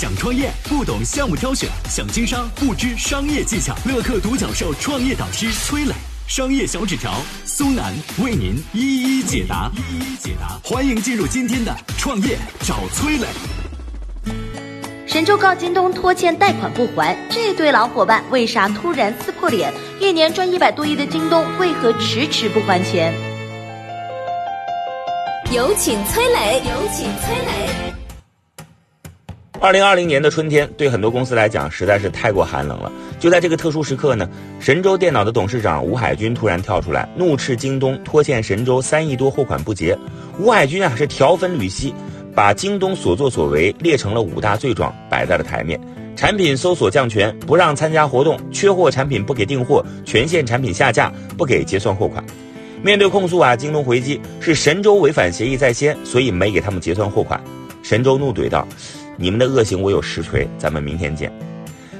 想创业不懂项目挑选，想经商不知商业技巧。乐客独角兽创业导师崔磊，商业小纸条苏南为您一一解答。一一解答，欢迎进入今天的创业找崔磊。神州告京东拖欠贷款不还，这对老伙伴为啥突然撕破脸？一年赚一百多亿的京东为何迟迟不还钱？有请崔磊，有请崔磊。二零二零年的春天，对很多公司来讲实在是太过寒冷了。就在这个特殊时刻呢，神州电脑的董事长吴海军突然跳出来，怒斥京东拖欠神州三亿多货款不结。吴海军啊是条分缕析，把京东所作所为列成了五大罪状，摆在了台面：产品搜索降权，不让参加活动，缺货产品不给订货，全线产品下架，不给结算货款。面对控诉啊，京东回击是神州违反协议在先，所以没给他们结算货款。神州怒怼道。你们的恶行我有实锤，咱们明天见。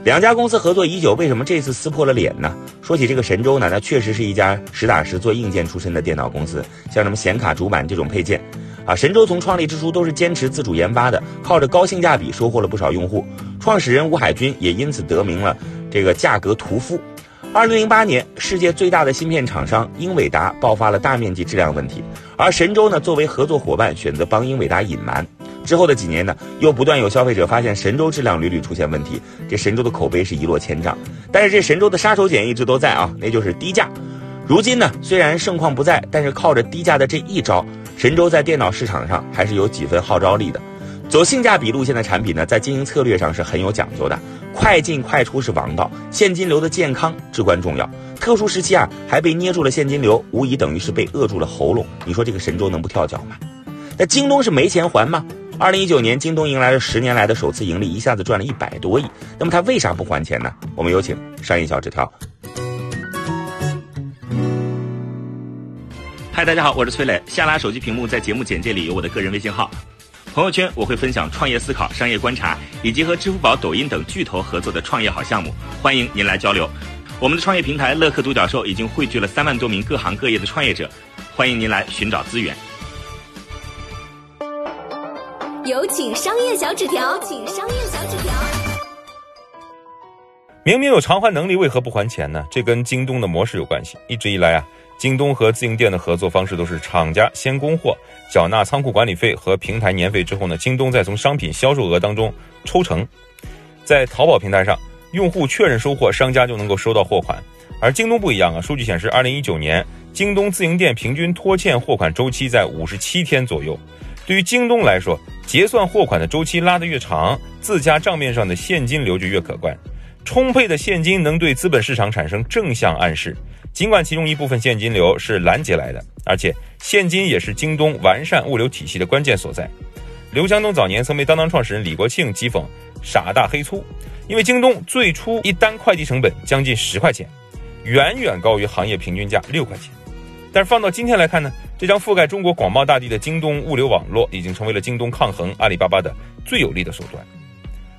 两家公司合作已久，为什么这次撕破了脸呢？说起这个神州呢，那确实是一家实打实做硬件出身的电脑公司，像什么显卡、主板这种配件，啊，神州从创立之初都是坚持自主研发的，靠着高性价比收获了不少用户。创始人吴海军也因此得名了这个价格屠夫。二零零八年，世界最大的芯片厂商英伟达爆发了大面积质量问题，而神州呢，作为合作伙伴，选择帮英伟达隐瞒。之后的几年呢，又不断有消费者发现神州质量屡屡出现问题，这神州的口碑是一落千丈。但是这神州的杀手锏一直都在啊，那就是低价。如今呢，虽然盛况不在，但是靠着低价的这一招，神州在电脑市场上还是有几分号召力的。走性价比路线的产品呢，在经营策略上是很有讲究的，快进快出是王道，现金流的健康至关重要。特殊时期啊，还被捏住了现金流，无疑等于是被扼住了喉咙。你说这个神州能不跳脚吗？那京东是没钱还吗？二零一九年，京东迎来了十年来的首次盈利，一下子赚了一百多亿。那么他为啥不还钱呢？我们有请商业小纸条。嗨，大家好，我是崔磊。下拉手机屏幕，在节目简介里有我的个人微信号。朋友圈我会分享创业思考、商业观察，以及和支付宝、抖音等巨头合作的创业好项目，欢迎您来交流。我们的创业平台乐客独角兽已经汇聚了三万多名各行各业的创业者，欢迎您来寻找资源。有请商业小纸条，请商业小纸条。明明有偿还能力，为何不还钱呢？这跟京东的模式有关系。一直以来啊，京东和自营店的合作方式都是厂家先供货，缴纳仓库管理费和平台年费之后呢，京东再从商品销售额当中抽成。在淘宝平台上，用户确认收货，商家就能够收到货款。而京东不一样啊，数据显示，二零一九年京东自营店平均拖欠货款周期在五十七天左右。对于京东来说，结算货款的周期拉得越长，自家账面上的现金流就越可观。充沛的现金能对资本市场产生正向暗示，尽管其中一部分现金流是拦截来的，而且现金也是京东完善物流体系的关键所在。刘强东早年曾被当当创始人李国庆讥讽“傻大黑粗”，因为京东最初一单快递成本将近十块钱，远远高于行业平均价六块钱。但是放到今天来看呢，这张覆盖中国广袤大地的京东物流网络，已经成为了京东抗衡阿里巴巴的最有力的手段。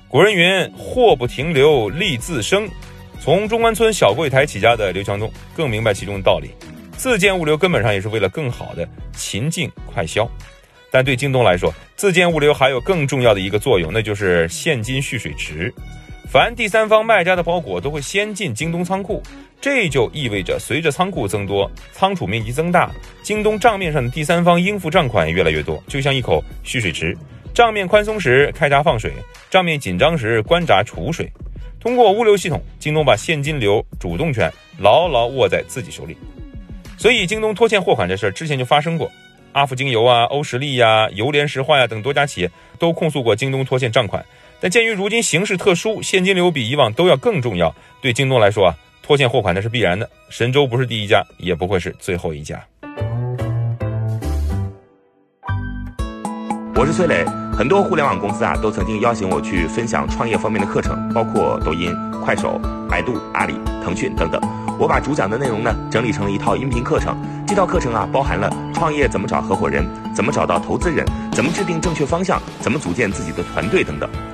古人云：“货不停留，利自生。”从中关村小柜台起家的刘强东更明白其中的道理。自建物流根本上也是为了更好的勤进快销。但对京东来说，自建物流还有更重要的一个作用，那就是现金蓄水池。凡第三方卖家的包裹都会先进京东仓库。这就意味着，随着仓库增多，仓储面积增大，京东账面上的第三方应付账款越来越多，就像一口蓄水池。账面宽松时开闸放水，账面紧张时关闸储水。通过物流系统，京东把现金流主动权牢牢握在自己手里。所以，京东拖欠货款这事儿之前就发生过，阿芙精油啊、欧时力呀、油联石化呀等多家企业都控诉过京东拖欠账款。但鉴于如今形势特殊，现金流比以往都要更重要，对京东来说啊。拖欠货款那是必然的，神州不是第一家，也不会是最后一家。我是崔磊，很多互联网公司啊都曾经邀请我去分享创业方面的课程，包括抖音、快手、百度、阿里、腾讯等等。我把主讲的内容呢整理成了一套音频课程，这套课程啊包含了创业怎么找合伙人，怎么找到投资人，怎么制定正确方向，怎么组建自己的团队等等。